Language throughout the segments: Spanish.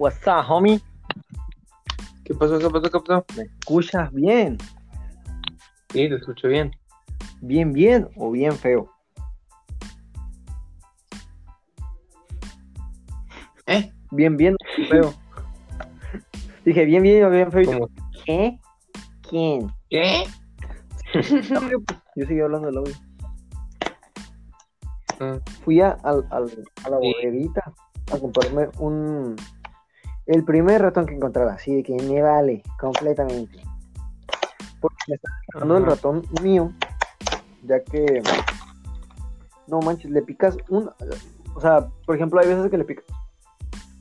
What's up, homie? ¿Qué pasó? ¿Qué pasó? ¿Qué pasó? ¿Me escuchas bien? Sí, te escucho bien. ¿Bien, bien o bien feo? ¿Eh? Bien, bien o feo. Dije, bien, bien o bien feo. ¿Cómo? ¿Qué? ¿Quién? ¿Qué? Yo seguí hablando del audio. Ah, Fui a, al- al- a la Sí. bodeguita a comprarme un... El primer ratón que encontrara, así de que me vale completamente. Porque me está dando el ratón mío, ya que... No manches, le picas un... O sea, por ejemplo, hay veces que le picas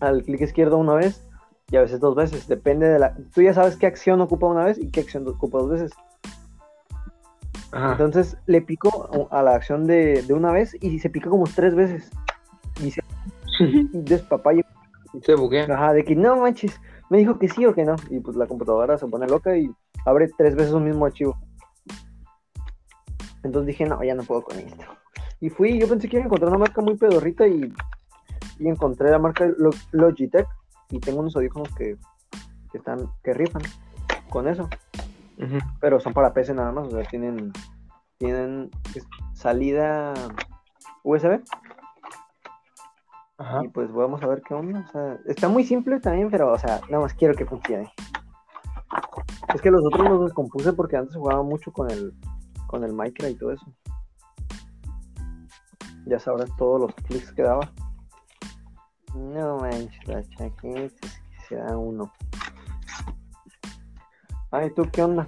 al clic izquierdo una vez y a veces dos veces. Depende de la... Tú ya sabes qué acción ocupa una vez y qué acción ocupa dos veces. Ajá. Entonces le pico a la acción de, de una vez y se pica como tres veces. Y se despapalle. Se buguea. Ajá, de que no manches, me dijo que sí o que no. Y pues la computadora se pone loca y abre tres veces un mismo archivo. Entonces dije, no, ya no puedo con esto. Y fui, yo pensé que iba a encontrar una marca muy pedorrita y, y encontré la marca Lo- Logitech. Y tengo unos audífonos que, que están, que rifan con eso pero son para PC nada más, o sea, tienen, tienen salida USB Ajá. y pues vamos a ver qué onda, o sea, está muy simple también, pero o sea, nada más quiero que funcione. Es que los otros los descompuse porque antes jugaba mucho con el con el Minecraft y todo eso. Ya sabrás todos los clics que daba. No manches, las chaquetas que se da uno. Ay, ¿tú qué onda?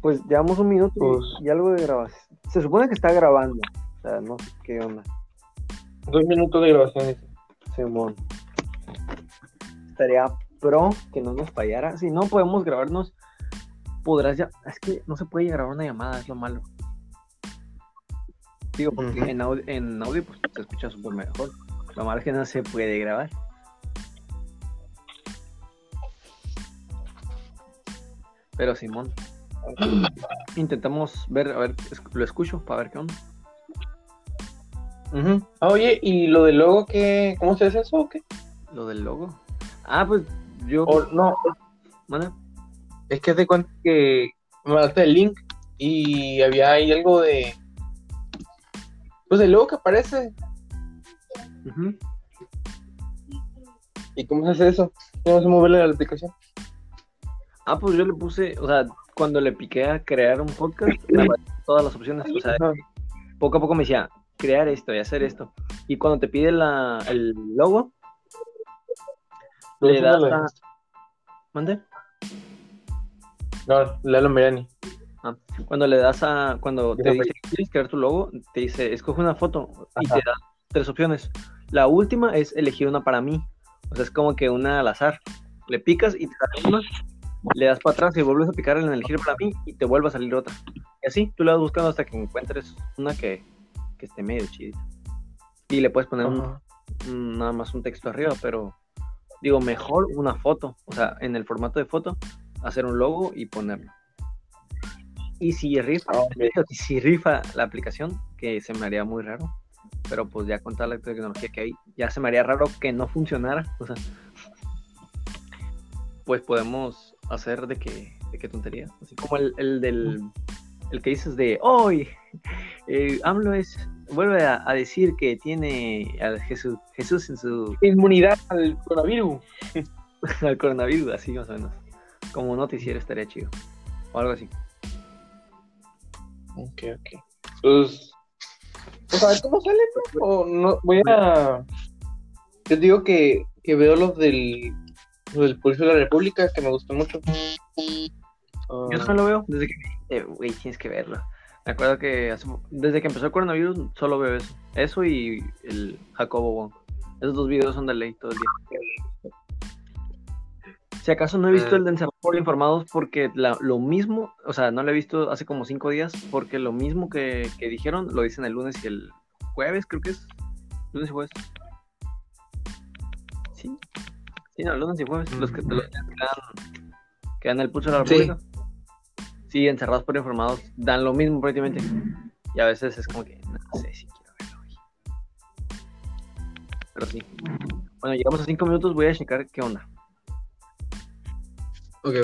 Pues llevamos un minuto y- Pues- y, algo de grabación. Se supone que está grabando. O sea, no sé qué onda. Dos minutos de grabación. Simón. Estaría pro que no nos fallara. Si no podemos grabarnos, podrás ya. Es que no se puede grabar una llamada, es lo malo. Digo, porque en, audio, en audio pues, se escucha súper mejor. Lo malo es que no se puede grabar. Pero Simón. Intentamos ver, a ver, lo escucho para ver qué onda. Ah, Oye, ¿y lo del logo qué? ¿Cómo se hace eso o qué? Lo del logo. Ah, pues yo. O, no, Manda. es que de cuenta que me mandaste el link y había ahí algo de. Pues el logo que aparece. Ujú. ¿Y cómo se hace eso? ¿Cómo se mueve la aplicación? Ah, pues yo le puse, o sea, cuando le piqué a crear un podcast, todas las opciones. O sea, poco a poco me decía, crear esto y hacer esto. Y cuando te pide la, el logo, le das a... ¿Mande? No, Lalo Mirani. Ah, cuando le das a, cuando te dice quieres crear tu logo, te dice, escoge una foto y Ajá. te da tres opciones. La última es elegir una para mí. O sea, es como que una al azar. Le picas y te sale una, le das para atrás y vuelves a picar en elegir para mí y te vuelve a salir otra. Y así, tú la vas buscando hasta que encuentres una que, que esté medio chidita. Y le puedes poner un- nada más un texto arriba, pero digo, mejor una foto. O sea, en el formato de foto, hacer un logo y ponerlo. Y si rifa, Ah, si rifa la aplicación, que se me haría muy raro, pero pues ya con toda la tecnología que hay, ya se me haría raro que no funcionara. O sea, pues podemos hacer de que, de qué tontería. Así como el, el del el que dices de hoy, eh, AMLO es, vuelve a, a decir que tiene a Jesús, Jesús en su Inmunidad al coronavirus. al coronavirus, así más o menos. Como noticiero estaría chido. O algo así. Ok, ok. Pues, pues a ver cómo sale, ¿no? O no, voy a. Yo digo que, que veo los del, los del Pulso de la República, que me gustó mucho. Ah, Yo no lo veo desde que eh, güey, tienes que verlo. Me acuerdo que hace- desde que empezó el coronavirus solo veo eso. Eso y el Jacobo Wong. Esos dos videos son de ley todo el día. Si acaso no he visto Ah. el de Encerrados por Informados porque la- lo mismo, o sea, no lo he visto hace como cinco días porque lo mismo que, que dijeron lo dicen el lunes y el jueves, creo que es. Lunes y jueves. Sí. Sí, no, lunes y jueves. Los que, los que dan, que dan el pulso de la. República. Sí, encerrados por informados, dan lo mismo prácticamente. Y a veces es como que, no sé si quiero verlo hoy. Pero sí. Bueno, llegamos a cinco minutos, voy a checar qué onda. Ok.